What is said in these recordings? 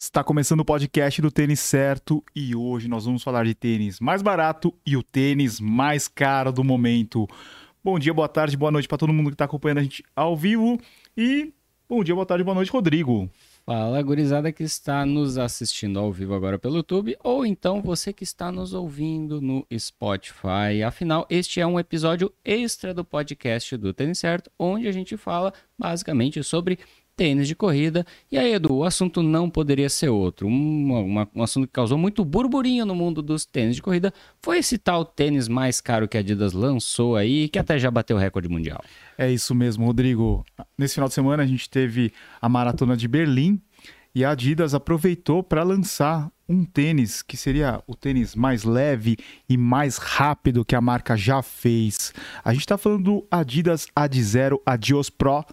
Está começando o podcast do Tênis Certo e hoje nós vamos falar de tênis mais barato e o tênis mais caro do momento. Bom dia, boa tarde, boa noite para todo mundo que está acompanhando a gente ao vivo e bom dia, boa tarde, boa noite, Rodrigo. Fala, gurizada que está nos assistindo ao vivo agora pelo YouTube ou então você que está nos ouvindo no Spotify. Afinal, este é um episódio extra do podcast do Tênis Certo, onde a gente fala basicamente sobre tênis de corrida. E aí, Edu, o assunto não poderia ser outro. Um, uma, um assunto que causou muito burburinho no mundo dos tênis de corrida foi esse tal tênis mais caro que a Adidas lançou aí, que até já bateu o recorde mundial. É isso mesmo, Rodrigo. Nesse final de semana a gente teve a maratona de Berlim e a Adidas aproveitou para lançar um tênis que seria o tênis mais leve e mais rápido que a marca já fez. A gente está falando do Adidas Ad Zero Adios Pro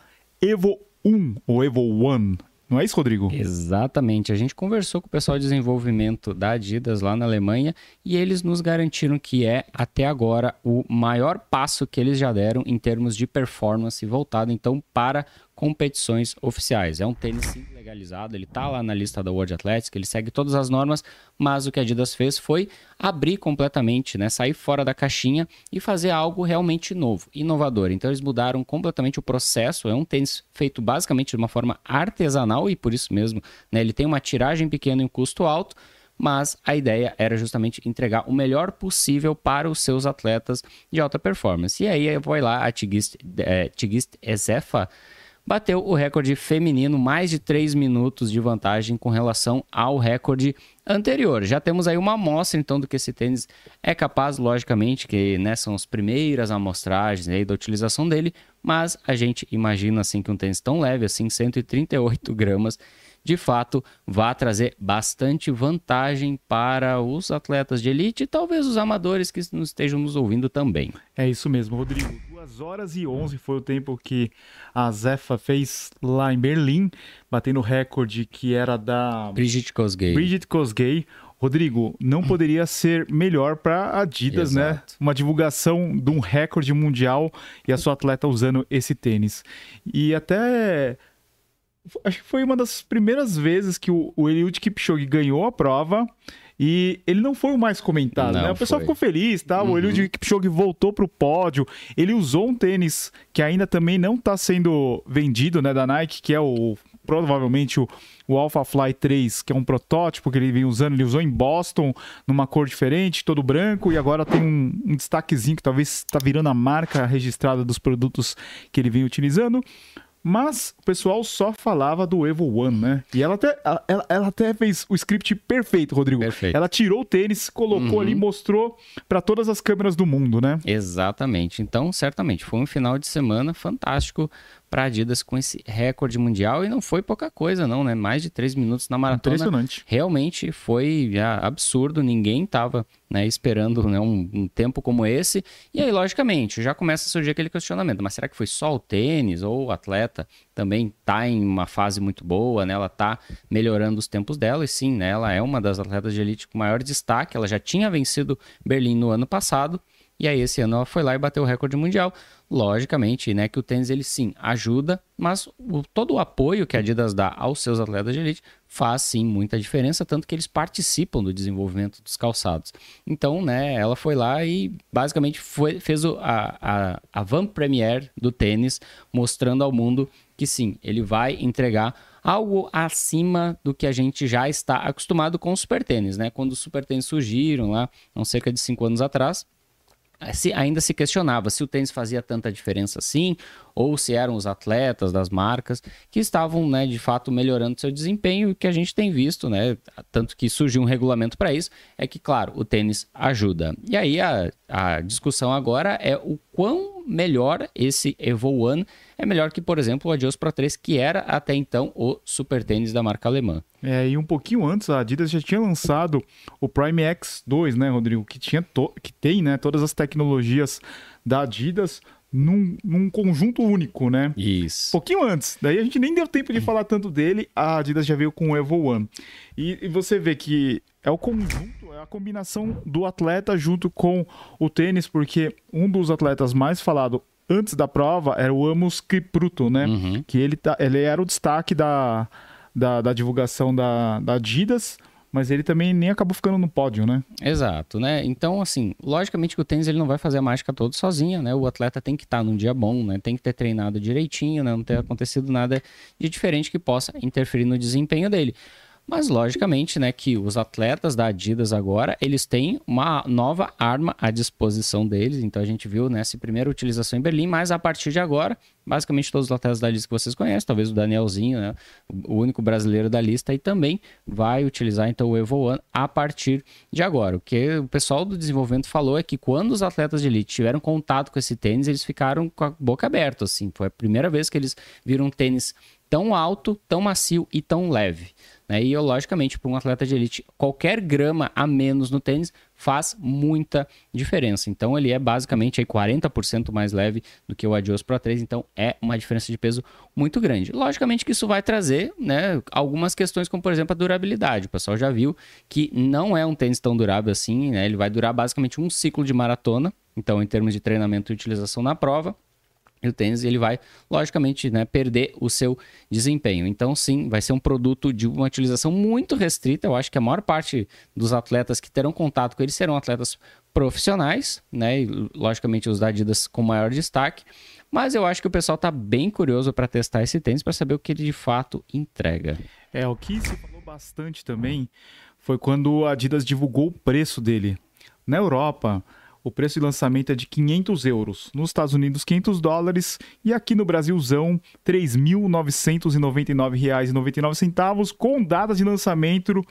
Evo 1, o Evo One. Não é isso, Rodrigo? Exatamente. A gente conversou com o pessoal de desenvolvimento da Adidas lá na Alemanha e eles nos garantiram que é, até agora, o maior passo que eles já deram em termos de performance voltado, então, para competições oficiais. É um tênis legalizado, ele está lá na lista da World Athletics, ele segue todas as normas, mas o que a Adidas fez foi abrir completamente, né, sair fora da caixinha e fazer algo realmente novo, inovador. Então eles mudaram completamente o processo, é um tênis feito basicamente de uma forma artesanal e por isso mesmo, né, ele tem uma tiragem pequena e um custo alto, mas a ideia era justamente entregar o melhor possível para os seus atletas de alta performance. E aí foi lá a Tigist, é, Tigist Ezefa bateu o recorde feminino, mais de 3 minutos de vantagem com relação ao recorde anterior. Já temos aí uma amostra, então, do que esse tênis é capaz, logicamente, que né, são as primeiras amostragens aí da utilização dele, mas a gente imagina, assim, que um tênis tão leve, assim, 138 gramas, de fato, vá trazer bastante vantagem para os atletas de elite e talvez os amadores que estejam nos ouvindo também. É isso mesmo, Rodrigo. 2 horas e 11 foi o tempo que a Zefa fez lá em Berlim, batendo o recorde que era da Brigitte Kosgei. Brigitte Kosgei. Rodrigo, não poderia ser melhor para Adidas, né? Exato. né? Uma divulgação de um recorde mundial e a sua atleta usando esse tênis. E até acho que foi uma das primeiras vezes que o, o Eliud Kipchoge ganhou a prova e ele não foi o mais comentado, não né? O pessoal ficou feliz, tá? Uhum. O Eliud Kipchoge voltou pro pódio. Ele usou um tênis que ainda também não está sendo vendido, né, da Nike, que é o provavelmente o, o Alpha Fly 3, que é um protótipo que ele vem usando, ele usou em Boston, numa cor diferente, todo branco, e agora tem um, um destaquezinho que talvez está virando a marca registrada dos produtos que ele vem utilizando. Mas o pessoal só falava do Evo One, né? E ela até, ela, ela até fez o script perfeito, Rodrigo. Perfeito. Ela tirou o tênis, colocou uhum. ali, mostrou para todas as câmeras do mundo, né? Exatamente. Então, certamente, foi um final de semana fantástico para a Adidas com esse recorde mundial e não foi pouca coisa não, né? Mais de três minutos na maratona. Impressionante. Realmente foi absurdo, ninguém estava né, esperando né, um, um, tempo como esse. E aí, logicamente, já começa a surgir aquele questionamento, mas será que foi só o tênis ou o atleta também está em uma fase muito boa, né? Ela está melhorando os tempos dela e sim, né? Ela é uma das atletas de elite com maior destaque, ela já tinha vencido Berlim no ano passado, e aí esse ano ela foi lá e bateu o recorde mundial. Logicamente, né, que o tênis ele sim ajuda, mas o, todo o apoio que a Adidas dá aos seus atletas de elite faz sim muita diferença, tanto que eles participam do desenvolvimento dos calçados. Então, né, ela foi lá e basicamente foi, fez o, a, a, a van premiere do tênis, mostrando ao mundo que sim, ele vai entregar algo acima do que a gente já está acostumado com os super tênis, né? Quando os super tênis surgiram lá, há cerca de cinco anos atrás, se, ainda se questionava se o tênis fazia tanta diferença assim, ou se eram os atletas das marcas que estavam, né, de fato, melhorando seu desempenho, e que a gente tem visto, né, tanto que surgiu um regulamento para isso, é que, claro, o tênis ajuda. E aí a, a discussão agora é o quão melhor esse Evo One é melhor que, por exemplo, o Adios Pro 3, que era até então o super tênis da marca alemã. É, e um pouquinho antes a Adidas já tinha lançado o Prime X2, né, Rodrigo, que tinha que tem, né, todas as tecnologias da Adidas num, num, conjunto único, né? Isso. Pouquinho antes. Daí a gente nem deu tempo de falar tanto dele, a Adidas já veio com o Evo One. E, e você vê que é o conjunto, é a combinação do atleta junto com o tênis, porque um dos atletas mais falado antes da prova era o Amos Kipruto, né? Uhum. Que ele, tá, ele era o destaque da, da, da divulgação da, da Adidas, mas ele também nem acabou ficando no pódio, né? Exato, né? Então, assim, logicamente que o tênis ele não vai fazer a mágica toda sozinho, né? O atleta tem que estar tá num dia bom, né? Tem que ter treinado direitinho, né? Não ter acontecido nada de diferente que possa interferir no desempenho dele. Mas logicamente, né, que os atletas da Adidas agora, eles têm uma nova arma à disposição deles. Então a gente viu nessa primeira utilização em Berlim, mas a partir de agora, basicamente todos os atletas da Adidas que vocês conhecem, talvez o Danielzinho, né, o único brasileiro da lista, e também vai utilizar então o Evo One a partir de agora. O que o pessoal do desenvolvimento falou é que quando os atletas de elite tiveram contato com esse tênis, eles ficaram com a boca aberta, assim. Foi a primeira vez que eles viram um tênis tão alto, tão macio e tão leve. Né? E, logicamente, para um atleta de elite, qualquer grama a menos no tênis faz muita diferença. Então, ele é basicamente aí 40% mais leve do que o Adios Pro 3, então é uma diferença de peso muito grande. Logicamente que isso vai trazer né, algumas questões, como por exemplo a durabilidade. O pessoal já viu que não é um tênis tão durável assim, né? ele vai durar basicamente um ciclo de maratona, então em termos de treinamento e utilização na prova, o tênis ele vai, logicamente, né, perder o seu desempenho. Então, sim, vai ser um produto de uma utilização muito restrita. Eu acho que a maior parte dos atletas que terão contato com ele serão atletas profissionais, né? E, logicamente, os da Adidas com maior destaque. Mas eu acho que o pessoal está bem curioso para testar esse tênis para saber o que ele de fato entrega. É, o que se falou bastante também foi quando a Adidas divulgou o preço dele. Na Europa, o preço de lançamento é de 500 euros. Nos Estados Unidos, 500 dólares. E aqui no Brasilzão, R$ 3.999,99 com datas de lançamento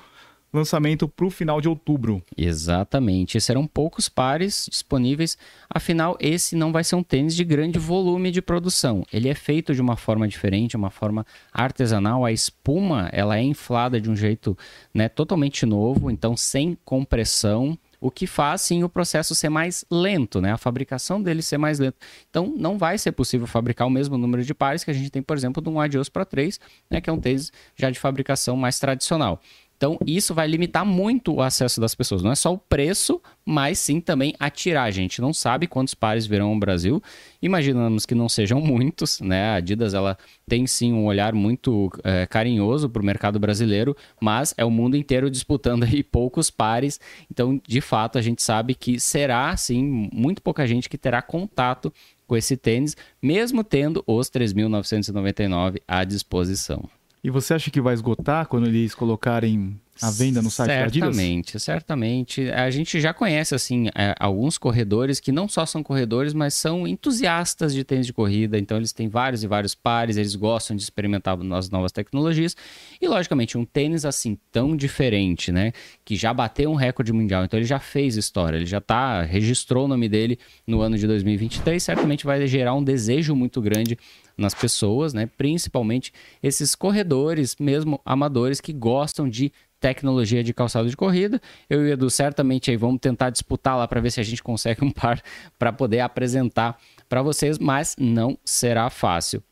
lançamento para o final de outubro. Exatamente. Serão poucos pares disponíveis. Afinal, esse não vai ser um tênis de grande volume de produção. Ele é feito de uma forma diferente, uma forma artesanal. A espuma ela é inflada de um jeito né, totalmente novo, então sem compressão o que faz sim o processo ser mais lento, né? A fabricação dele ser mais lento. Então não vai ser possível fabricar o mesmo número de pares que a gente tem, por exemplo, de um Adios Pro 3, né, que é um tênis já de fabricação mais tradicional. Então, isso vai limitar muito o acesso das pessoas. Não é só o preço, mas sim também a tiragem. A gente não sabe quantos pares virão ao Brasil. Imaginamos que não sejam muitos, né? A Adidas ela tem sim um olhar muito é, carinhoso para o mercado brasileiro, mas é o mundo inteiro disputando aí poucos pares. Então, de fato, a gente sabe que será sim muito pouca gente que terá contato com esse tênis, mesmo tendo os 3.999 à disposição. E você acha que vai esgotar quando eles colocarem a venda no site certamente, da Adidas? Certamente, certamente. A gente já conhece assim é, alguns corredores que não só são corredores, mas são entusiastas de tênis de corrida. Então eles têm vários e vários pares, eles gostam de experimentar as novas tecnologias. E logicamente um tênis assim tão diferente, né, que já bateu um recorde mundial. Então ele já fez história, ele já tá registrou o nome dele no ano de 2023. Certamente vai gerar um desejo muito grande nas pessoas, né? Principalmente esses corredores, mesmo amadores, que gostam de tecnologia de calçado de corrida. Eu e o Edu certamente aí vamos tentar disputar lá para ver se a gente consegue um par para poder apresentar para vocês, mas não será fácil.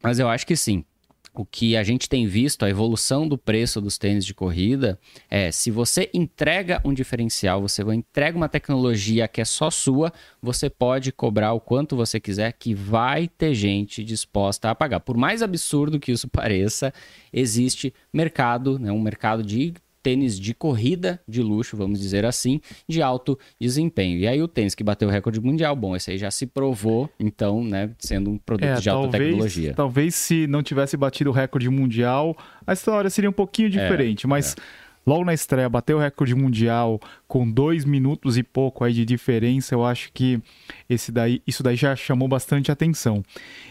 Mas eu acho que sim o que a gente tem visto, a evolução do preço dos tênis de corrida, é se você entrega um diferencial, você entrega uma tecnologia que é só sua, você pode cobrar o quanto você quiser, que vai ter gente disposta a pagar. Por mais absurdo que isso pareça, existe mercado, né, um mercado de tênis de corrida de luxo, vamos dizer assim, de alto desempenho. E aí o tênis que bateu o recorde mundial, bom, esse aí já se provou, então, né, sendo um produto é, de alta talvez, tecnologia. Talvez se não tivesse batido o recorde mundial, a história seria um pouquinho é, diferente, é, mas... É. Logo na estreia, bateu o recorde mundial com dois minutos e pouco aí de diferença. Eu acho que esse daí, isso daí já chamou bastante atenção.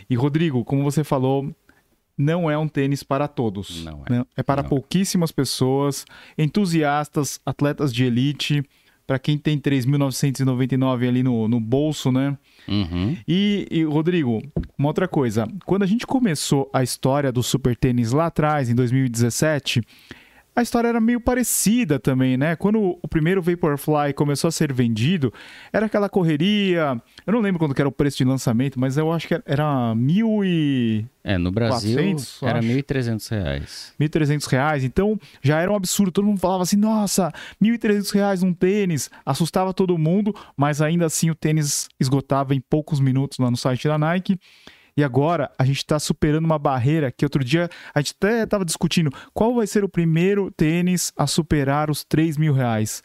E Rodrigo, como você falou, não é um tênis para todos. Não é. Né? É para não. pouquíssimas pessoas, entusiastas, atletas de elite, para quem tem 3.999 ali no, no bolso, né? Uhum. E, e, Rodrigo, uma outra coisa. Quando a gente começou a história do super tênis lá atrás, em 2017 a história era meio parecida também, né? Quando o primeiro Vaporfly começou a ser vendido, era aquela correria. Eu não lembro quando era o preço de lançamento, mas eu acho que era mil e. É, no Brasil 400, era mil e trezentos reais. Mil e trezentos reais. Então já era um absurdo. Todo mundo falava assim: nossa, mil e trezentos reais um tênis. Assustava todo mundo, mas ainda assim o tênis esgotava em poucos minutos lá no site da Nike. E agora a gente está superando uma barreira que outro dia a gente até estava discutindo qual vai ser o primeiro tênis a superar os 3 mil reais.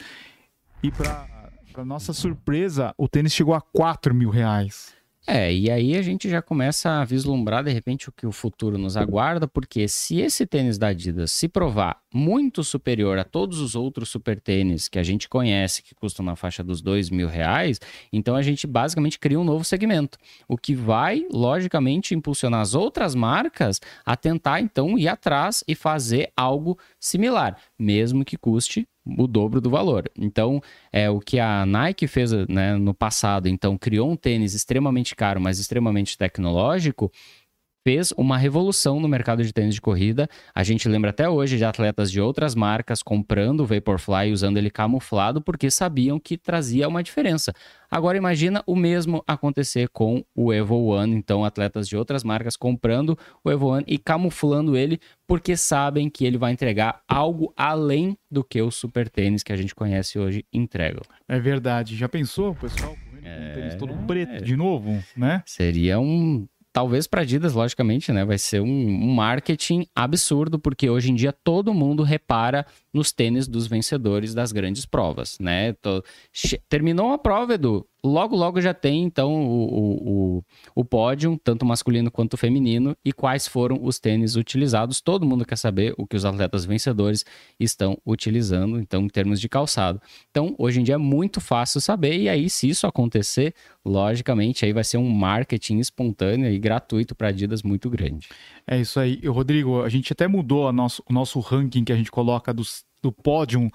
E para nossa surpresa, o tênis chegou a 4 mil reais. É, e aí a gente já começa a vislumbrar de repente o que o futuro nos aguarda, porque se esse tênis da Adidas se provar muito superior a todos os outros super tênis que a gente conhece, que custam na faixa dos dois mil reais, então a gente basicamente cria um novo segmento, o que vai, logicamente, impulsionar as outras marcas a tentar então ir atrás e fazer algo similar, mesmo que custe o dobro do valor. Então, é o que a Nike fez né, no passado, então criou um tênis extremamente caro, mas extremamente tecnológico, fez uma revolução no mercado de tênis de corrida. A gente lembra até hoje de atletas de outras marcas comprando o Vaporfly usando ele camuflado porque sabiam que trazia uma diferença. Agora imagina o mesmo acontecer com o Evo One, então atletas de outras marcas comprando o Evo One e camuflando ele porque sabem que ele vai entregar algo além do que o super tênis que a gente conhece hoje entrega. É verdade. Já pensou, pessoal, um tênis todo preto de novo, né? Seria um talvez para Adidas, logicamente, né, vai ser um, um, marketing absurdo, porque hoje em dia todo mundo repara nos tênis dos vencedores das grandes provas, né? Tô... Terminou a prova, Edu, logo, logo já tem, então, o, o, o pódio, tanto masculino quanto feminino, e quais foram os tênis utilizados. Todo mundo quer saber o que os atletas vencedores estão utilizando, então, em termos de calçado. Então, hoje em dia é muito fácil saber, e aí, se isso acontecer, logicamente, aí vai ser um marketing espontâneo e gratuito para Adidas muito grande. É isso aí. Rodrigo, a gente até mudou nosso, o nosso ranking que a gente coloca dos, do pódio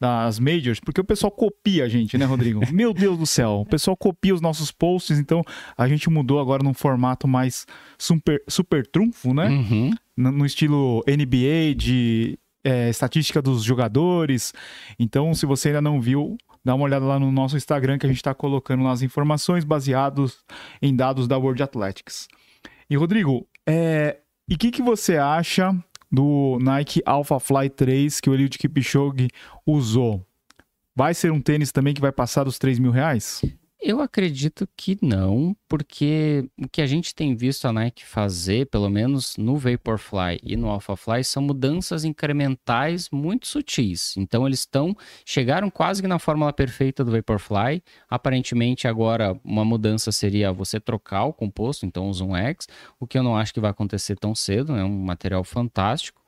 das majors, porque o pessoal copia a gente, né, Rodrigo? Meu Deus do céu, o pessoal copia os nossos posts, então a gente mudou agora num formato mais super, super trunfo, né? Uhum. No, no, estilo NBA, de é, estatística dos jogadores. Então, se você ainda não viu, dá uma olhada lá no nosso Instagram que a gente está colocando lá as informações baseadas em dados da World Athletics. E, Rodrigo, é, e o que, que você acha do Nike Alpha Fly 3 que o Eliud Kipchoge usou, vai ser um tênis também que vai passar dos 3 mil reais? Eu acredito que não, porque o que a gente tem visto a Nike fazer, pelo menos no Vaporfly e no Alphafly, são mudanças incrementais muito sutis. Então eles estão chegaram quase que na fórmula perfeita do Vaporfly. Aparentemente agora uma mudança seria você trocar o composto, então o Zoom X, o que eu não acho que vai acontecer tão cedo, é né? um material fantástico.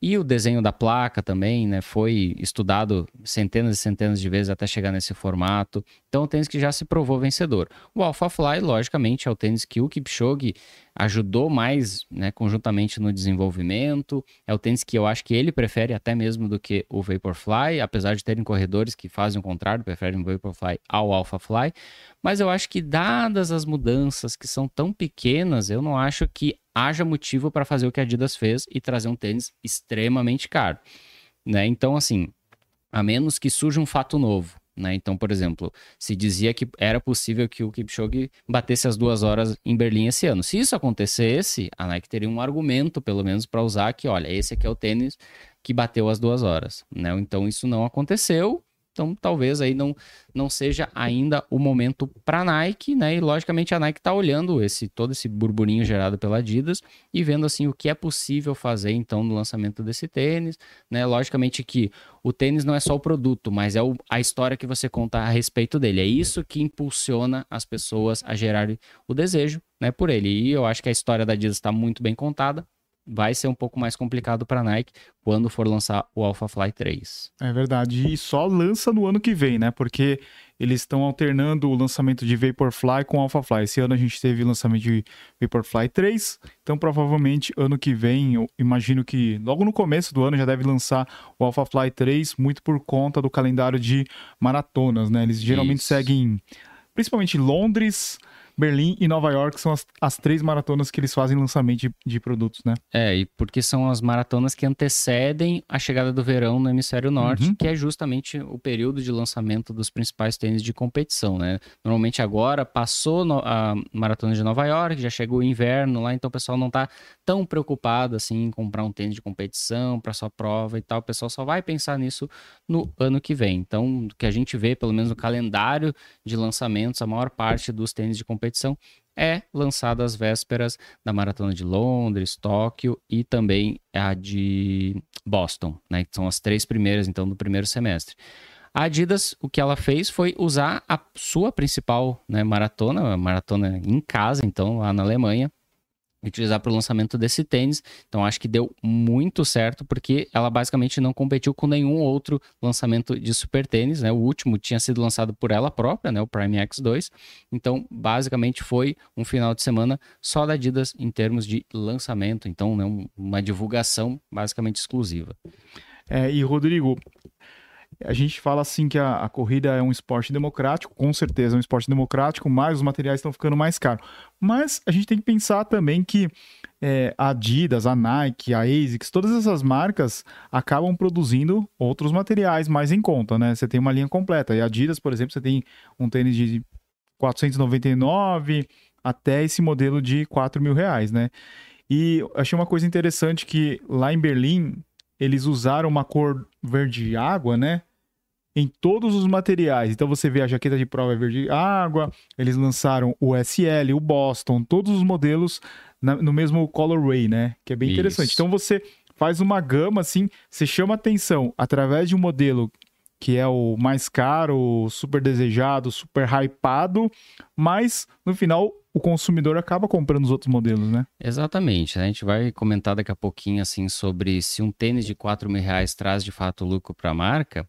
E o desenho da placa também, né, foi estudado centenas e centenas de vezes até chegar nesse formato. Então, um tênis que já se provou vencedor. O Alpha Fly, logicamente, é o tênis que o Kipchoge ajudou mais, né, conjuntamente no desenvolvimento. É o tênis que eu acho que ele prefere até mesmo do que o Vaporfly, apesar de terem corredores que fazem o contrário, preferem o Vaporfly ao Alpha Fly. Mas eu acho que dadas as mudanças que são tão pequenas, eu não acho que haja motivo para fazer o que a Adidas fez e trazer um tênis extremamente caro. Né? Então, assim, a menos que surja um fato novo. Né? Então, por exemplo, se dizia que era possível que o Kipchoge batesse as duas horas em Berlim esse ano. Se isso acontecesse, a Nike teria um argumento, pelo menos, para usar que, olha, esse aqui é o tênis que bateu as duas horas. Né? Então, isso não aconteceu então, talvez aí não, não seja ainda o momento para a Nike, né? E logicamente a Nike está olhando esse todo esse burburinho gerado pela Adidas e vendo assim o que é possível fazer então no lançamento desse tênis, né? Logicamente que o tênis não é só o produto, mas é o, a história que você conta a respeito dele. É isso que impulsiona as pessoas a gerar o desejo, né, por ele. E eu acho que a história da Adidas está muito bem contada vai ser um pouco mais complicado para a Nike quando for lançar o Alpha Fly 3. É verdade, e só lança no ano que vem, né? Porque eles estão alternando o lançamento de Vaporfly com Alpha Fly. Esse ano a gente teve o lançamento de Vaporfly 3, então provavelmente ano que vem, eu imagino que logo no começo do ano já deve lançar o Alpha Fly 3, muito por conta do calendário de maratonas, né? Eles geralmente Isso. seguem principalmente Londres, Berlim e Nova York são as, as três maratonas que eles fazem lançamento de, de, produtos, né? É, e porque são as maratonas que antecedem a chegada do verão no hemisfério norte, uhum. que é justamente o período de lançamento dos principais tênis de competição, né? Normalmente agora passou no, a maratona de Nova York, já chegou o inverno lá, então o pessoal não tá tão preocupado assim em comprar um tênis de competição para sua prova e tal. O pessoal só vai pensar nisso no ano que vem. Então, o que a gente vê, pelo menos no calendário de lançamentos, a maior parte dos tênis de competição competição é lançada às vésperas da Maratona de Londres, Tóquio e também a de Boston, né? São as três primeiras, então, do primeiro semestre. A Adidas, o que ela fez foi usar a sua principal né, maratona, a maratona em casa, então, lá na Alemanha, utilizar para o lançamento desse tênis. Então acho que deu muito certo porque ela basicamente não competiu com nenhum outro lançamento de super tênis, né? O último tinha sido lançado por ela própria, né, o Prime X2. Então, basicamente foi um final de semana só da Adidas em termos de lançamento, então, né, uma divulgação basicamente exclusiva. É, e Rodrigo, a gente fala assim que a, a, corrida é um esporte democrático, com certeza é um esporte democrático, mas os materiais estão ficando mais caros. Mas a gente tem que pensar também que é, a Adidas, a Nike, a ASICS, todas essas marcas acabam produzindo outros materiais mais em conta, né? Você tem uma linha completa. E a Adidas, por exemplo, você tem um tênis de 499 até esse modelo de 4 mil reais, né? E achei uma coisa interessante que lá em Berlim eles usaram uma cor verde água, né? Em todos os materiais. Então você vê a jaqueta de prova verde água, eles lançaram o SL, o Boston, todos os modelos na, no mesmo colorway, né? Que é bem Isso. interessante. Então você faz uma gama assim, você chama atenção através de um modelo que é o mais caro, super desejado, super hypado, mas no final o consumidor acaba comprando os outros modelos, né? Exatamente. A gente vai comentar daqui a pouquinho assim sobre se um tênis de 4 mil reais traz de fato lucro para a marca.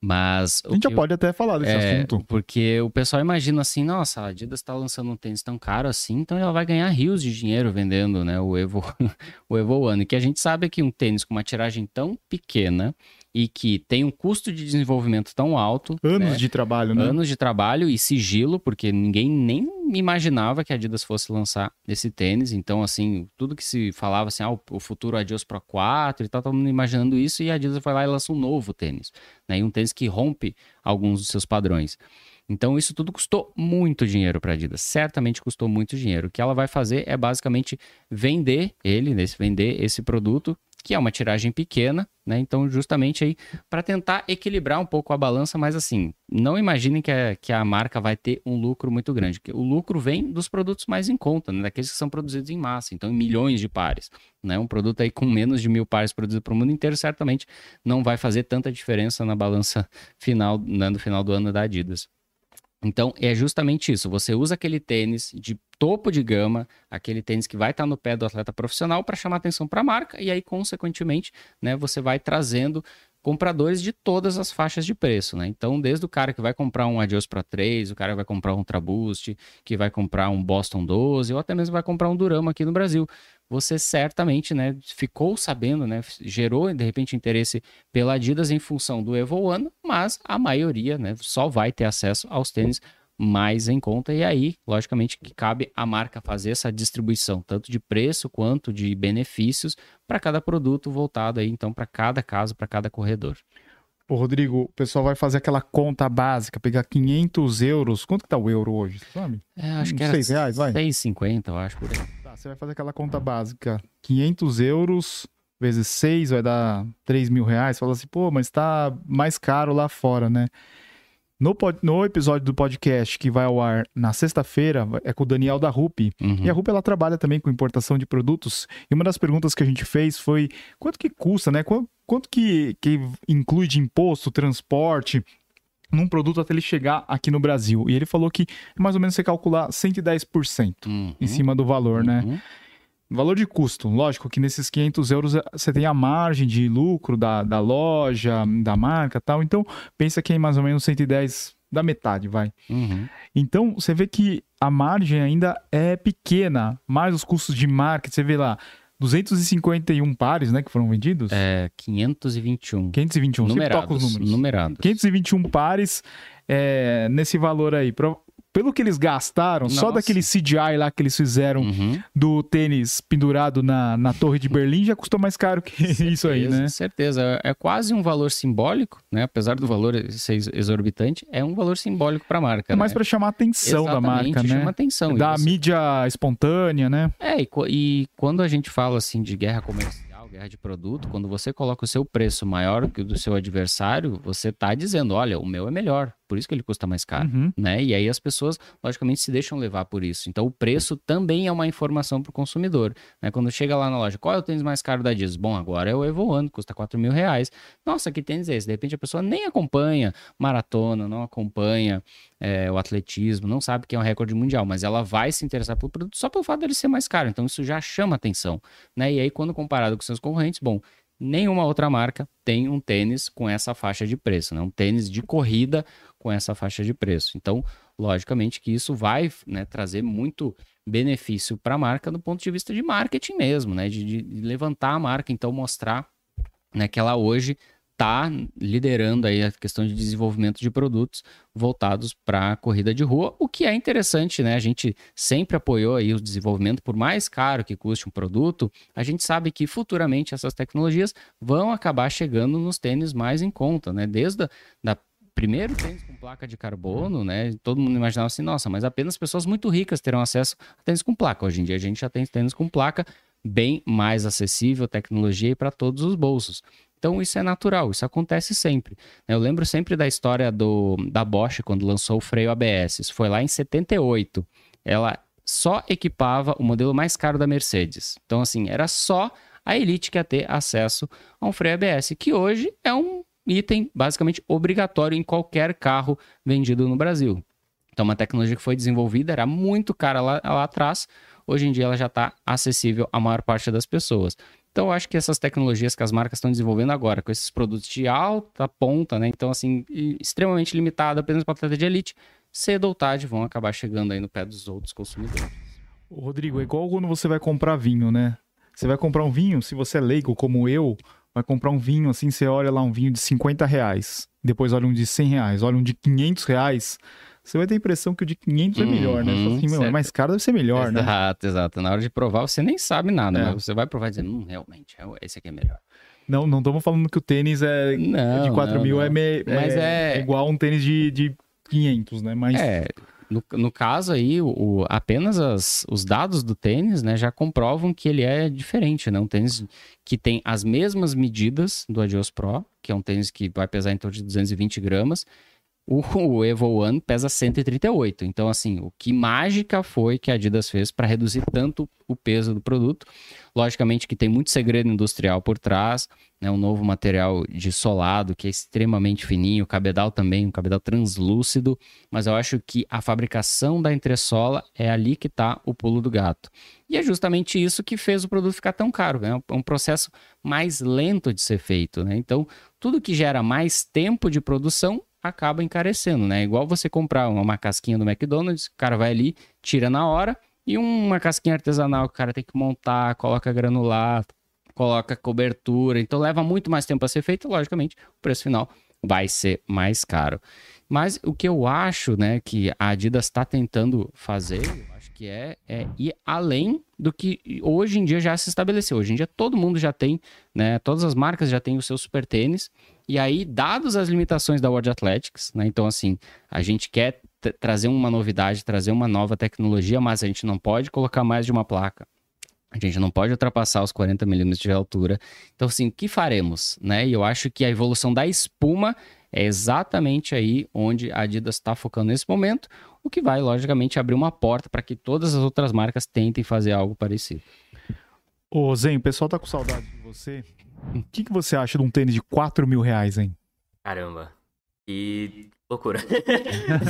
Mas. A gente já pode até falar desse é, assunto. Porque o pessoal imagina assim, nossa, a Adidas está lançando um tênis tão caro assim, então ela vai ganhar rios de dinheiro vendendo né, o Evo, o Evo One. Que a gente sabe que um tênis com uma tiragem tão pequena e que tem um custo de desenvolvimento tão alto. Anos né? de trabalho, né? Anos de trabalho e sigilo, porque ninguém nem imaginava que a Adidas fosse lançar esse tênis. Então, assim, tudo que se falava assim, ah, o futuro Adios Pro 4 e tal, todo mundo imaginando isso, e a Adidas foi lá e lançou um novo tênis. Né? E um tênis que rompe alguns dos seus padrões. Então, isso tudo custou muito dinheiro para a Adidas. Certamente custou muito dinheiro. O que ela vai fazer é basicamente vender ele, vender esse produto que é uma tiragem pequena, né? Então, justamente aí para tentar equilibrar um pouco a balança, mas assim, não imaginem que a, que a marca vai ter um lucro muito grande. O lucro vem dos produtos mais em conta, né? daqueles que são produzidos em massa, então em milhões de pares. Né? Um produto aí com menos de mil pares produzido para o mundo inteiro certamente não vai fazer tanta diferença na balança final, né, no final do ano da Adidas. Então, é justamente isso. Você usa aquele tênis de topo de gama, aquele tênis que vai estar no pé do atleta profissional para chamar atenção para a marca e aí, consequentemente, né, você vai trazendo compradores de todas as faixas de preço, né? Então, desde o cara que vai comprar um Adios Pro 3, o cara vai comprar um Ultra Boost, que vai comprar um Boston 12, ou até mesmo vai comprar um Durama aqui no Brasil. Você certamente, né, ficou sabendo, né, gerou de repente interesse pela Adidas em função do Evo One, mas a maioria, né, só vai ter acesso aos tênis mais em conta. E aí, logicamente, que cabe a marca fazer essa distribuição, tanto de preço quanto de benefícios, para cada produto voltado aí, então, para cada caso, para cada corredor. Ô, Rodrigo, o pessoal vai fazer aquela conta básica, pegar 500 euros. Quanto que tá o euro hoje, sabe? É, acho que é 6 reais, vai? 6,50, eu acho, por aí. Tá, você vai fazer aquela conta básica. 500 euros vezes 6 vai dar 3 mil reais. Fala assim, pô, mas tá mais caro lá fora, né? No, pod, no episódio do podcast que vai ao ar na sexta-feira, é com o Daniel da RUP. Uhum. E a RUP ela trabalha também com importação de produtos. E uma das perguntas que a gente fez foi quanto que custa, né? Quanto, quanto que, que inclui de imposto, transporte, num produto até ele chegar aqui no Brasil. E ele falou que é mais ou menos você calcular 110% uhum. em cima do valor, né? uhum. né? Valor de custo, lógico que nesses 500 euros eh, você tem a margem de lucro da, da loja, da marca tal. Então, pensa que é mais ou menos 110 da metade, vai. Uhum. Então, você vê que a margem ainda é pequena, mais os custos de marketing, você vê lá, 251 pares, né, que foram vendidos? É, 521. 521, numerados, sempre toca os números. Numerados. 521 pares é, nesse valor aí pelo que eles gastaram, Nossa. só daquele CGI lá que eles fizeram uhum. do tênis pendurado na, na Torre de Berlim, já custou mais caro que certeza, isso aí, né? Certeza. É quase um valor simbólico, né? Apesar do valor ser exorbitante, é um valor simbólico para a marca. É mais né? para chamar a atenção Exatamente, da marca, né? chama atenção. Da você... mídia espontânea, né? É, e, e quando a gente fala assim de guerra comercial, guerra de produto, quando você coloca o seu preço maior que o do seu adversário, você está dizendo, olha, o meu é melhor por isso que ele custa mais caro, uhum. né? E aí as pessoas, logicamente, se deixam levar por isso. Então o preço também é uma informação para o consumidor, né? Quando chega lá na loja, qual é o tênis mais caro da Adidas? Bom, agora é o Evo One, custa 4 mil reais. Nossa, que tênis é esse? De repente a pessoa nem acompanha maratona, não acompanha é, o atletismo, não sabe que é um recorde mundial, mas ela vai se interessar pelo produto só pelo fato dele ser mais caro. Então isso já chama atenção, né? E aí quando comparado com seus concorrentes, bom, nenhuma outra marca tem um tênis com essa faixa de preço, né? Um tênis de corrida com essa faixa de preço. Então, logicamente que isso vai né, trazer muito benefício para a marca do ponto de vista de marketing mesmo, né? De, de levantar a marca, então mostrar né, que ela hoje está liderando aí a questão de desenvolvimento de produtos voltados para a corrida de rua, o que é interessante, né? A gente sempre apoiou aí o desenvolvimento, por mais caro que custe um produto, a gente sabe que futuramente essas tecnologias vão acabar chegando nos tênis mais em conta, né? Desde a, da primeiro tênis com placa de carbono, né? Todo mundo imaginava assim, nossa, mas apenas pessoas muito ricas terão acesso a tênis com placa. Hoje em dia a gente já tem tênis com placa bem mais acessível, tecnologia para todos os bolsos. Então isso é natural, isso acontece sempre. Eu lembro sempre da história do, da Bosch quando lançou o freio ABS. Isso foi lá em 78. Ela só equipava o modelo mais caro da Mercedes. Então, assim, era só a Elite que ia ter acesso a um freio ABS, que hoje é um item basicamente obrigatório em qualquer carro vendido no Brasil. Então, uma tecnologia que foi desenvolvida era muito cara lá, lá atrás, hoje em dia ela já está acessível à maior parte das pessoas. Então, eu acho que essas tecnologias que as marcas estão desenvolvendo agora, com esses produtos de alta ponta, né? Então, assim, extremamente limitado apenas para atleta de elite, cedo ou tarde vão acabar chegando aí no pé dos outros consumidores. Rodrigo, é igual quando você vai comprar vinho, né? Você vai comprar um vinho, se você é leigo como eu, vai comprar um vinho assim, você olha lá um vinho de 50 reais, depois olha um de 100 reais, olha um de 500 reais, você vai ter a impressão que o de 500 uhum, é melhor, né? Você assim, meu, é mais caro, deve ser melhor, exato, né? Exato, exato. Na hora de provar, você nem sabe nada, é. mas você vai provar dizendo, hum, realmente, é esse aqui é melhor. Não, não estamos falando que o tênis é não, de 4 não, mil é, me, mas é, é... igual um tênis de, de 500, né? Mas... É, no, no caso aí, o, apenas as, os dados do tênis né, já comprovam que ele é diferente, né? Um tênis que tem as mesmas medidas do Adios Pro, que é um tênis que vai pesar em torno de 220 gramas, o, Evo One pesa 138. Então, assim, o que mágica foi que a Adidas fez para reduzir tanto o peso do produto? Logicamente que tem muito segredo industrial por trás, né? Um novo material de solado que é extremamente fininho, o cabedal também, um cabedal translúcido, mas eu acho que a fabricação da entressola é ali que está o pulo do gato. E é justamente isso que fez o produto ficar tão caro, né? É um processo mais lento de ser feito, né? Então, tudo que gera mais tempo de produção acaba encarecendo, né? Igual você comprar uma casquinha do McDonald's, o cara vai ali, tira na hora, e uma casquinha artesanal que o cara tem que montar, coloca granular, coloca cobertura, então leva muito mais tempo a ser feito, logicamente, o preço final vai ser mais caro. Mas o que eu acho, né, que a Adidas está tentando fazer, acho que é, é ir além do que hoje em dia já se estabeleceu. Hoje em dia todo mundo já tem, né, todas as marcas já têm o seu super tênis, e aí, dados as limitações da World Athletics, né? Então, assim, a gente quer trazer uma novidade, trazer uma nova tecnologia, mas a gente não pode colocar mais de uma placa. A gente não pode ultrapassar os 40 milímetros de altura. Então, assim, o que faremos? Né? E eu acho que a evolução da espuma é exatamente aí onde a Adidas está focando nesse momento, o que vai, logicamente, abrir uma porta para que todas as outras marcas tentem fazer algo parecido. Ô, Zen, o pessoal tá com saudade de você. O que, que você acha de um tênis de 4 mil reais, hein? Caramba. E loucura.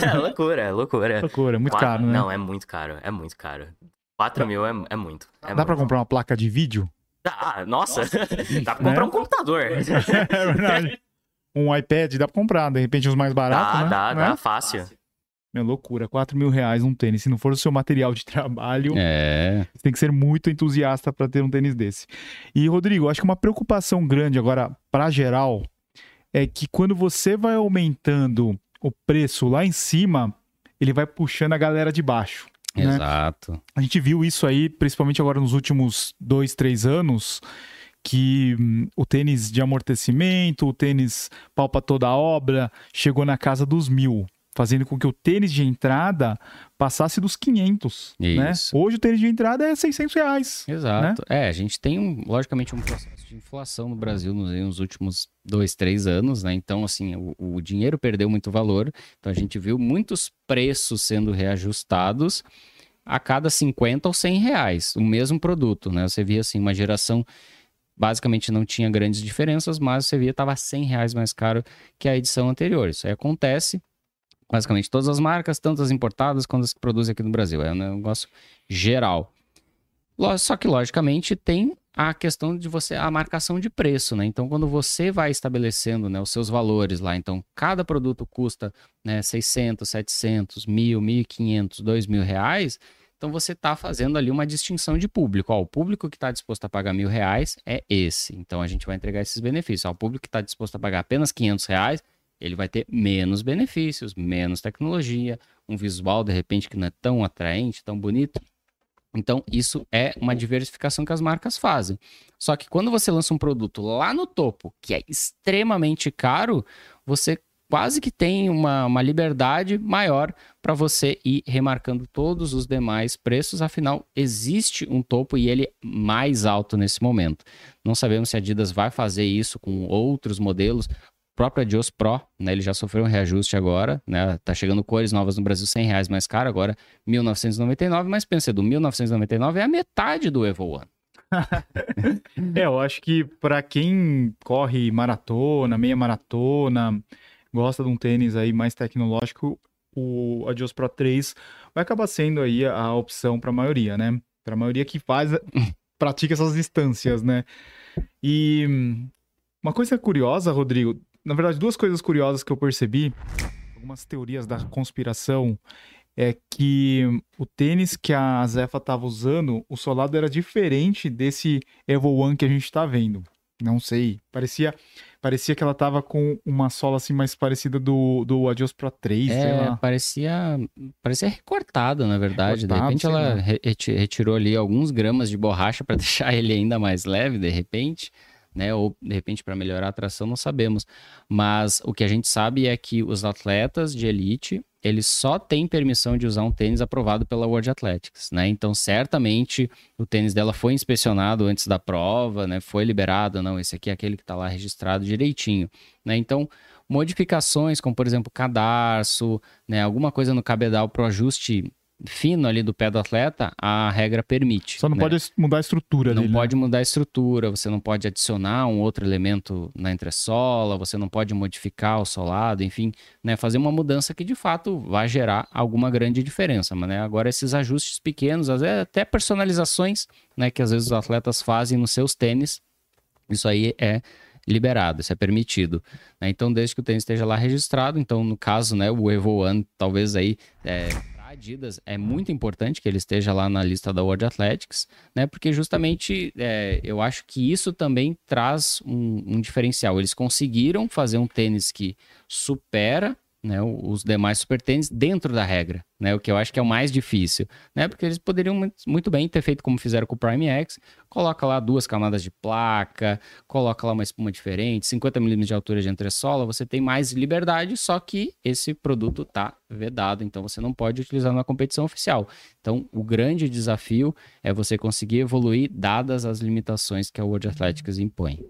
é loucura, loucura. Loucura, muito Quatro... caro, né? Não, é muito caro, é muito caro. 4 mil é, é muito. É Dá muito. pra comprar uma placa de vídeo? Ah, nossa. nossa. dá pra comprar né? um computador. é verdade. Um iPad dá pra comprar, de repente os mais baratos, dá, né? Dá, dá, dá, fácil. Meu, loucura, 4 mil reais um tênis. Se não for o seu material de trabalho, é. você tem que ser muito entusiasta para ter um tênis desse. E, Rodrigo, acho que uma preocupação grande agora, para geral, é que quando você vai aumentando o preço lá em cima, ele vai puxando a galera de baixo. Né? Exato. A gente viu isso aí, principalmente agora nos últimos dois, três anos, que hum, o tênis de amortecimento, o tênis palpa toda a obra, chegou na casa dos mil. Fazendo com que o tênis de entrada passasse dos 500, né? Hoje o tênis de entrada é 600 reais. Exato. Né? É, a gente tem, um, logicamente, um processo de inflação no Brasil nos, nos últimos dois, três anos, né? Então, assim, o, o, dinheiro perdeu muito valor. Então, a gente viu muitos preços sendo reajustados a cada 50 ou 100 reais, o mesmo produto, né? Você via, assim, uma geração basicamente não tinha grandes diferenças, mas você via estava 100 reais mais caro que a edição anterior. Isso aí acontece basicamente todas as marcas, tanto as importadas quanto as que produzem aqui no Brasil. É um negócio geral. Só que, logicamente, tem a questão de você, a marcação de preço, né? Então, quando você vai estabelecendo né, os seus valores lá, então cada produto custa né, 600, 700, 1.000, 1.500, 2.000 reais, então você está fazendo ali uma distinção de público. Ó, o público que está disposto a pagar mil reais é esse. Então a gente vai entregar esses benefícios. Ó, o público que está disposto a pagar apenas 500 reais, ele vai ter menos benefícios, menos tecnologia, um visual de repente que não é tão atraente, tão bonito. Então, isso é uma diversificação que as marcas fazem. Só que quando você lança um produto lá no topo, que é extremamente caro, você quase que tem uma, uma liberdade maior para você ir remarcando todos os demais preços. Afinal, existe um topo e ele é mais alto nesse momento. Não sabemos se a Adidas vai fazer isso com outros modelos própria Adios Pro, né, ele já sofreu um reajuste agora, né, tá chegando cores novas no Brasil 100 reais mais caro, agora 1999, mas pensa, do 1999 é a metade do Evo One. é, eu acho que para quem corre maratona, meia maratona, gosta de um tênis aí mais tecnológico, o Adios Pro 3 vai acabar sendo aí a opção para a maioria, né? Para a maioria que faz, pratica essas distâncias, né? E uma coisa curiosa, Rodrigo, na verdade, duas coisas curiosas que eu percebi, algumas teorias da conspiração, é que o tênis que a Zefa estava usando, o solado era diferente desse Evo One que a gente está vendo. Não sei, parecia parecia que ela tava com uma sola assim mais parecida do, do Adios Pro 3, é, parecia parecia recortada, na verdade. Recortado, de repente ela re retirou ali alguns gramas de borracha para deixar ele ainda mais leve, de repente né? Ou de repente para melhorar a tração, não sabemos. Mas o que a gente sabe é que os atletas de elite eles só têm permissão de usar um tênis aprovado pela World Athletics, né? Então, certamente o tênis dela foi inspecionado antes da prova, né? Foi liberado, não, esse aqui é aquele que está lá registrado direitinho, né? Então, modificações como, por exemplo, cadarço, né? Alguma coisa no cabedal para o ajuste fino ali do pé do atleta, a regra permite. Só não né? pode mudar a estrutura Não dele, pode né? mudar a estrutura, você não pode adicionar um outro elemento na entressola, você não pode modificar o solado, enfim, né? fazer uma mudança que de fato vai gerar alguma grande diferença. Mas né? agora esses ajustes pequenos, às vezes até personalizações né? que às vezes os atletas fazem nos seus tênis, isso aí é liberado, isso é permitido. Né? Então, desde que o tênis esteja lá registrado, então no caso, né, o Evo One, talvez aí é, Adidas é muito importante que ele esteja lá na lista da World Athletics, né? Porque justamente é, eu acho que isso também traz um, um diferencial. Eles conseguiram fazer um tênis que supera né, os demais super tênis dentro da regra, né, o que eu acho que é o mais difícil, né, porque eles poderiam muito bem ter feito como fizeram com o Prime X, coloca lá duas camadas de placa, coloca lá uma espuma diferente, 50 milímetros de altura de entressola, você tem mais liberdade, só que esse produto está vedado, então você não pode utilizar na competição oficial. Então, o grande desafio é você conseguir evoluir dadas as limitações que a World Athletics impõe.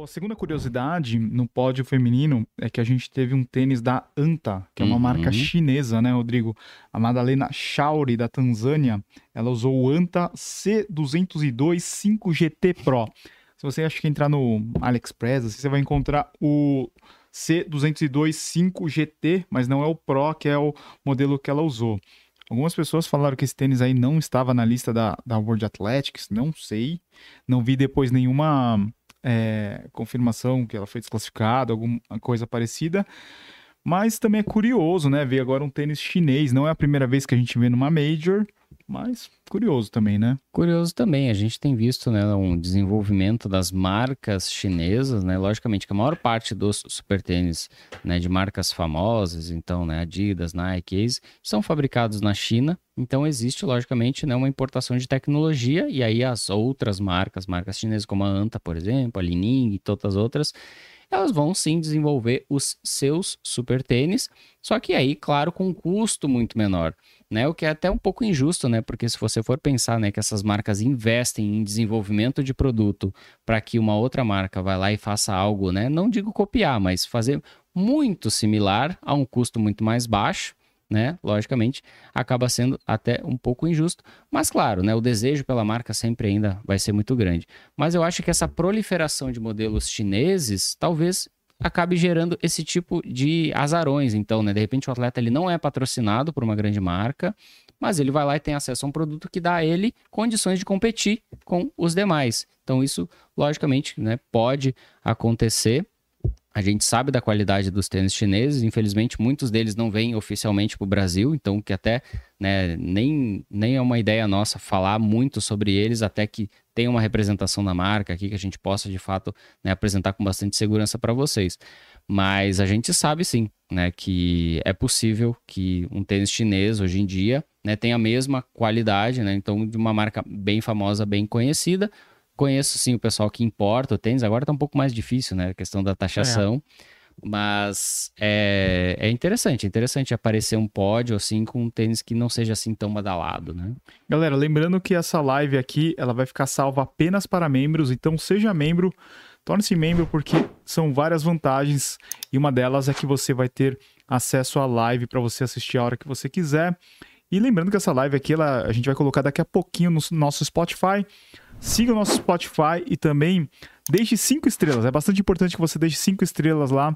A segunda curiosidade no pódio feminino é que a gente teve um tênis da Anta, que é uma uhum. marca chinesa, né, Rodrigo? A Madalena Shauri, da Tanzânia, ela usou o Anta C202 5GT Pro. Se você acha que entrar no AliExpress, assim, você vai encontrar o C202 5GT, mas não é o Pro, que é o modelo que ela usou. Algumas pessoas falaram que esse tênis aí não estava na lista da, da World Athletics, não sei. Não vi depois nenhuma é, confirmação que ela foi desclassificada, alguma coisa parecida. Mas também é curioso, né? Ver agora um tênis chinês. Não é a primeira vez que a gente vê numa Major, mas curioso também, né? Curioso também. A gente tem visto né, um desenvolvimento das marcas chinesas, né? Logicamente que a maior parte dos super tênis né, de marcas famosas, então, né, Adidas, Nike, são fabricados na China. Então existe, logicamente, né, uma importação de tecnologia e aí as outras marcas, marcas chinesas como a Anta, por exemplo, a Li Ning e todas as outras, elas vão sim desenvolver os seus super tênis, só que aí, claro, com um custo muito menor. Né, o que é até um pouco injusto, né? Porque se você for pensar, né, que essas marcas investem em desenvolvimento de produto para que uma outra marca vá lá e faça algo, né? Não digo copiar, mas fazer muito similar a um custo muito mais baixo, né? Logicamente, acaba sendo até um pouco injusto, mas claro, né, o desejo pela marca sempre ainda vai ser muito grande. Mas eu acho que essa proliferação de modelos chineses talvez acabe gerando esse tipo de azarões, então, né? De repente o atleta ele não é patrocinado por uma grande marca, mas ele vai lá e tem acesso a um produto que dá a ele condições de competir com os demais. Então isso, logicamente, né, pode acontecer a gente sabe da qualidade dos tênis chineses, infelizmente muitos deles não vêm oficialmente para o Brasil, então que até né, nem, nem é uma ideia nossa falar muito sobre eles, até que tenha uma representação da marca aqui que a gente possa de fato né, apresentar com bastante segurança para vocês. Mas a gente sabe sim né, que é possível que um tênis chinês hoje em dia né, tenha a mesma qualidade, né, então de uma marca bem famosa, bem conhecida, Conheço sim o pessoal que importa o tênis, agora tá um pouco mais difícil, né? A questão da taxação. É. Mas é, é interessante, é interessante aparecer um pódio assim com um tênis que não seja assim tão badalado, né? Galera, lembrando que essa live aqui, ela vai ficar salva apenas para membros, então seja membro, torne-se membro porque são várias vantagens e uma delas é que você vai ter acesso à live para você assistir a hora que você quiser. E lembrando que essa live aqui, ela, a gente vai colocar daqui a pouquinho no nosso Spotify. Siga o nosso Spotify e também deixe cinco estrelas. É bastante importante que você deixe cinco estrelas lá.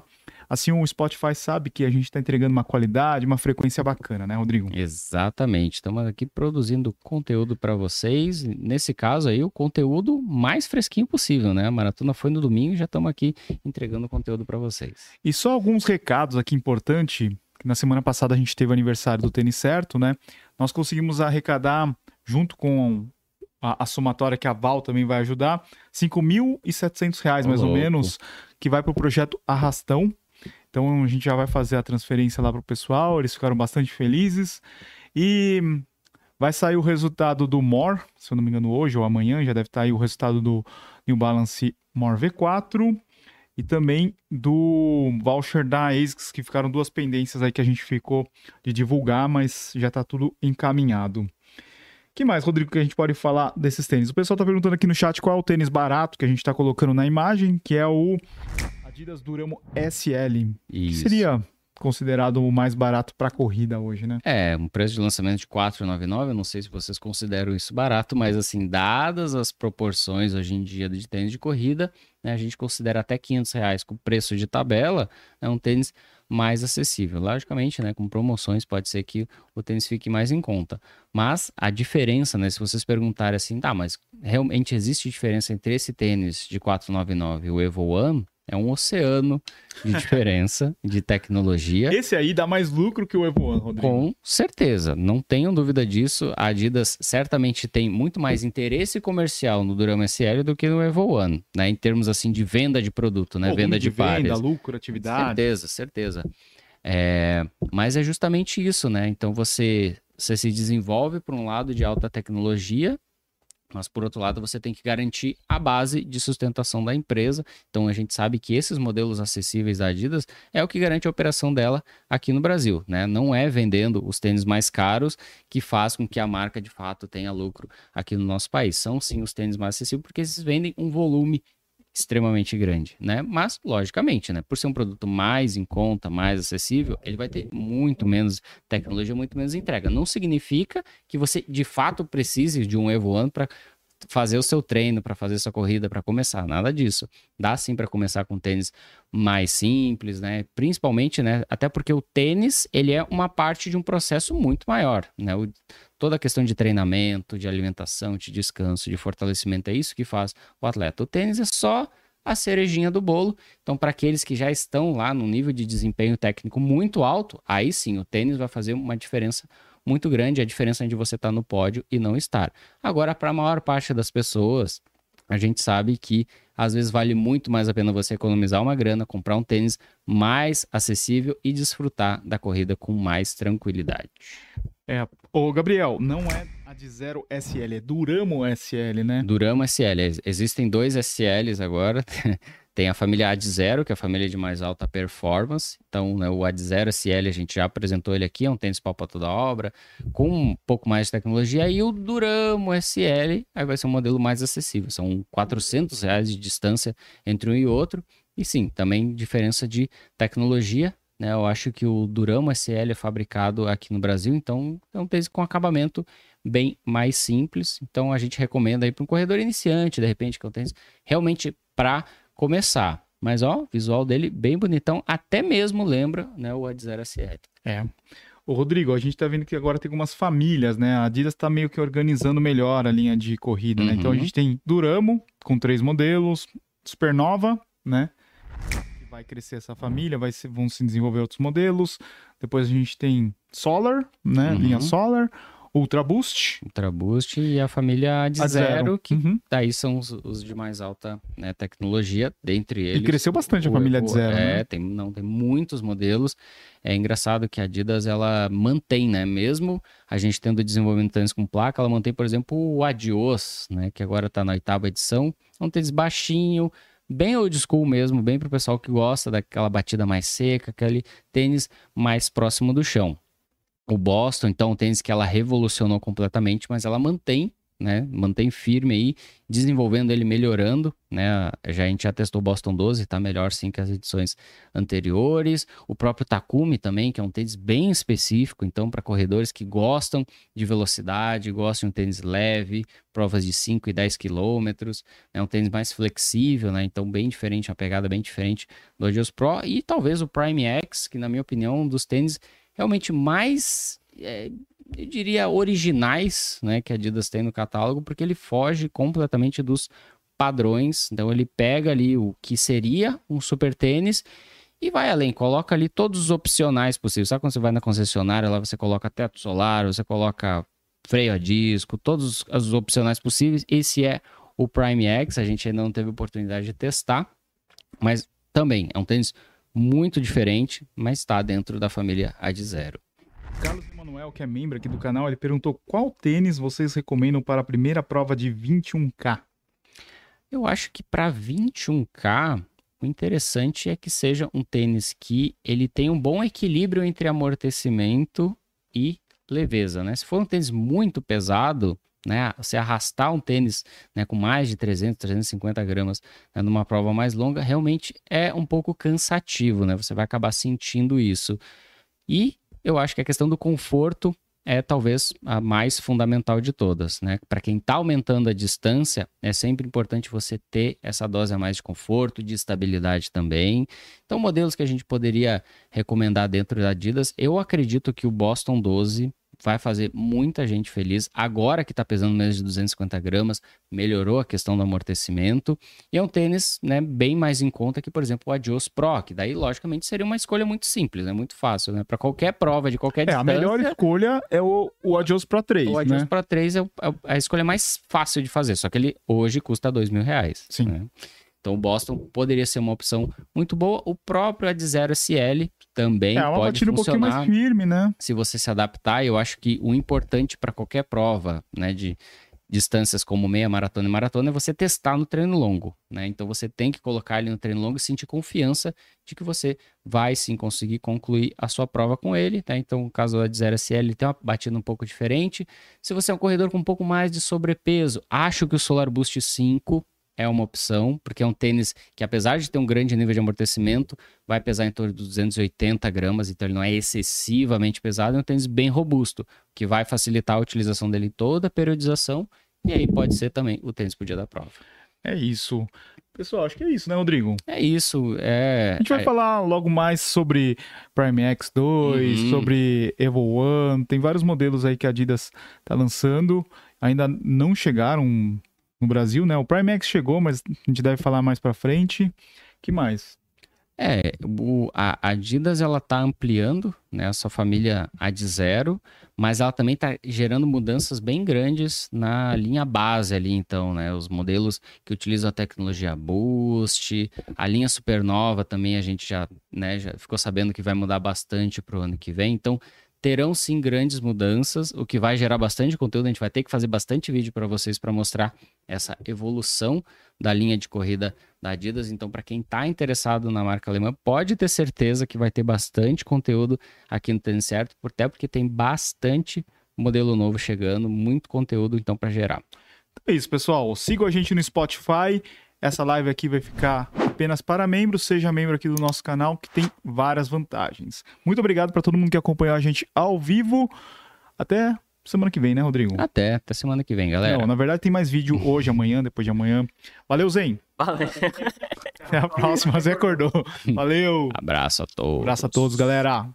Assim o Spotify sabe que a gente está entregando uma qualidade, uma frequência bacana, né, Rodrigo? Exatamente. Estamos aqui produzindo conteúdo para vocês. Nesse caso aí, o conteúdo mais fresquinho possível, né? A maratona foi no domingo e já estamos aqui entregando conteúdo para vocês. E só alguns recados aqui importantes. Na semana passada a gente teve o aniversário do Tênis Certo, né? Nós conseguimos arrecadar, junto com a, a, somatória que a Val também vai ajudar, R$ 5.700 mais ou menos, que vai para o projeto Arrastão. Então a gente já vai fazer a transferência lá para o pessoal, eles ficaram bastante felizes. E vai sair o resultado do MOR, se eu não me engano, hoje ou amanhã, já deve estar aí o resultado do New Balance MOR V4 e também do voucher da ASICS, que ficaram duas pendências aí que a gente ficou de divulgar, mas já está tudo encaminhado que mais, Rodrigo, que a gente pode falar desses tênis? O pessoal está perguntando aqui no chat qual é o tênis barato que a gente está colocando na imagem, que é o Adidas Duramo SL. Isso. Que seria considerado o mais barato para corrida hoje, né? É, um preço de lançamento de 4,99, eu não sei se vocês consideram isso barato, mas assim, dadas as proporções hoje em dia de tênis de corrida, né, a gente considera até 500 reais com preço de tabela, é um tênis mais acessível. Logicamente, né, com promoções pode ser que o tênis fique mais em conta. Mas a diferença, né, se vocês perguntarem assim, tá, mas realmente existe diferença entre esse tênis de 499 e o Evo One? É um oceano de diferença de tecnologia. Esse aí dá mais lucro que o Evo One, Rodrigo. Com certeza, não tenham dúvida disso. A Adidas certamente tem muito mais interesse comercial no Durama SL do que no Evo One, né? Em termos assim de venda de produto, né? venda de, de pares. Venda, lucro, atividade. Certeza, certeza. É... Mas é justamente isso, né? Então você, você se desenvolve por um lado de alta tecnologia mas, por outro lado, você tem que garantir a base de sustentação da empresa. Então, a gente sabe que esses modelos acessíveis da Adidas é o que garante a operação dela aqui no Brasil. Né? Não é vendendo os tênis mais caros que faz com que a marca, de fato, tenha lucro aqui no nosso país. São, sim, os tênis mais acessíveis porque eles vendem um volume extremamente grande, né? Mas, logicamente, né? Por ser um produto mais em conta, mais acessível, ele vai ter muito menos tecnologia, muito menos entrega. Não significa que você, de fato, precise de um Evo One para fazer o seu treino, para fazer sua corrida, para começar, nada disso. Dá sim para começar com tênis mais simples, né? Principalmente, né? Até porque o tênis, ele é uma parte de um processo muito maior, né? O, toda a questão de treinamento, de alimentação, de descanso, de fortalecimento, é isso que faz o atleta. O tênis é só a cerejinha do bolo. Então, para aqueles que já estão lá no nível de desempenho técnico muito alto, aí sim o tênis vai fazer uma diferença muito grande, a diferença de você estar tá no pódio e não estar. Agora, para a maior parte das pessoas, a gente sabe que às vezes vale muito mais a pena você economizar uma grana, comprar um tênis mais acessível e desfrutar da corrida com mais tranquilidade. É, ô Gabriel, não é a de zero SL, é Duramo SL, né? Duramo SL. Existem dois SLs agora. Tem a família Ad Zero, que é a família de mais alta performance. Então, né, o Ad Zero SL, a gente já apresentou ele aqui, é um tênis pau para toda obra, com um pouco mais de tecnologia. E o Duramo SL, aí vai ser um modelo mais acessível. São 400 reais de distância entre um e outro. E sim, também diferença de tecnologia. Né? Eu acho que o Duramo SL é fabricado aqui no Brasil, então é um tênis com acabamento bem mais simples. Então a gente recomenda aí para um corredor iniciante, de repente, que é um tênis realmente para começar. Mas ó, o visual dele bem bonitão, até mesmo lembra né, o Adzero SL. É. Ô, Rodrigo, a gente está vendo que agora tem algumas famílias, né? A Adidas está meio que organizando melhor a linha de corrida, uhum. né? Então a uhum. gente tem Duramo, com três modelos, Supernova, né? Vai crescer essa família, vai ser, vão se desenvolver outros modelos. Depois a gente tem Solar, né? Uhum. Linha Solar. Ultra Boost. Ultra Boost e a família de a zero, zero, que uhum. daí são os, os, de mais alta né, tecnologia, dentre eles. E cresceu bastante o, a família de zero. É, né? tem, não, tem muitos modelos. É engraçado que a Adidas ela mantém, né? Mesmo a gente tendo desenvolvimento tênis com placa, ela mantém, por exemplo, o Adios, né? Que agora está na oitava edição. É um tênis baixinho, bem old school mesmo, bem para o pessoal que gosta daquela batida mais seca, aquele tênis mais próximo do chão o Boston, então, um tênis que ela revolucionou completamente, mas ela mantém, né? Mantém firme aí, desenvolvendo ele, melhorando, né? Já a gente já testou o Boston 12, tá melhor sim que as edições anteriores. O próprio Takumi também, que é um tênis bem específico, então, para corredores que gostam de velocidade, gostam de um tênis leve, provas de 5 e 10 quilômetros, é um tênis mais flexível, né? Então, bem diferente, uma pegada bem diferente do Adios Pro e talvez o Prime X, que na minha opinião, é um dos tênis realmente mais, é, eu diria, originais né, que a Adidas tem no catálogo, porque ele foge completamente dos padrões. Então ele pega ali o que seria um super tênis e vai além, coloca ali todos os opcionais possíveis. Sabe quando você vai na concessionária, lá você coloca teto solar, você coloca freio a disco, todos os opcionais possíveis. Esse é o Prime X, a gente ainda não teve oportunidade de testar, mas também é um tênis muito diferente, mas está dentro da família Ad Zero. Carlos Emanuel, que é membro aqui do canal, ele perguntou qual tênis vocês recomendam para a primeira prova de 21K? Eu acho que para 21K, o interessante é que seja um tênis que ele tem um bom equilíbrio entre amortecimento e leveza, né? Se for um tênis muito pesado, né? Você arrastar um tênis né, com mais de 300, 350 gramas né, numa prova mais longa realmente é um pouco cansativo, né? Você vai acabar sentindo isso. E eu acho que a questão do conforto é talvez a mais fundamental de todas, né? Para quem está aumentando a distância, é sempre importante você ter essa dose a mais de conforto, de estabilidade também. Então, modelos que a gente poderia recomendar dentro da Adidas, eu acredito que o Boston 12 vai fazer muita gente feliz. Agora que está pesando menos de 250 gramas, melhorou a questão do amortecimento. E é um tênis né, bem mais em conta que, por exemplo, o Adios Pro, que daí, logicamente, seria uma escolha muito simples, né, muito fácil. Né? Para qualquer prova de qualquer é, distância... A melhor escolha é o, o Adios Pro 3, O Adios né? Pro 3 é, é a escolha mais fácil de fazer, só que ele hoje custa dois mil reais. Sim. Né? Então o Boston poderia ser uma opção muito boa. O próprio Ad Zero SL também é, uma pode funcionar. um pouquinho mais firme, né? Se você se adaptar, eu acho que o importante para qualquer prova, né, de distâncias como meia maratona e maratona é você testar no treino longo, né? Então você tem que colocar ele no treino longo e sentir confiança de que você vai sim conseguir concluir a sua prova com ele, tá? Então, o caso do Zero SL ele tem uma batida um pouco diferente. Se você é um corredor com um pouco mais de sobrepeso, acho que o Solar Boost 5 é uma opção, porque é um tênis que, apesar de ter um grande nível de amortecimento, vai pesar em torno de 280 gramas, então ele não é excessivamente pesado, é um tênis bem robusto, que vai facilitar a utilização dele em toda a periodização, e aí pode ser também o tênis para o dia da prova. É isso. Pessoal, acho que é isso, né, Rodrigo? É isso. É... A gente vai é... falar logo mais sobre Prime X2, uhum. sobre Evo One. Tem vários modelos aí que a Adidas está lançando. Ainda não chegaram no Brasil, né? O Prime X chegou, mas a gente deve falar mais para frente. que mais? É, o, a Adidas ela tá ampliando né, a sua família Ad Zero, mas ela também está gerando mudanças bem grandes na linha base ali, então, né? Os modelos que utilizam a tecnologia Boost, a linha Supernova também a gente já, né, já ficou sabendo que vai mudar bastante para o ano que vem. Então, terão sim grandes mudanças, o que vai gerar bastante conteúdo. A gente vai ter que fazer bastante vídeo para vocês para mostrar essa evolução da linha de corrida da Adidas. Então, para quem está interessado na marca alemã, pode ter certeza que vai ter bastante conteúdo aqui no Tênis Certo, até porque tem bastante modelo novo chegando, muito conteúdo então para gerar. É isso, pessoal. Sigam a gente no Spotify. Essa live aqui vai ficar apenas para membros. Seja membro aqui do nosso canal, que tem várias vantagens. Muito obrigado para todo mundo que acompanhou a gente ao vivo. Até semana que vem, né, Rodrigo? Até, até semana que vem, galera. Não, na verdade tem mais vídeo hoje, amanhã, depois de amanhã. Valeu, Zen. Valeu. Até a próxima. Você acordou. Valeu. Abraço a todos. Abraço a todos, galera.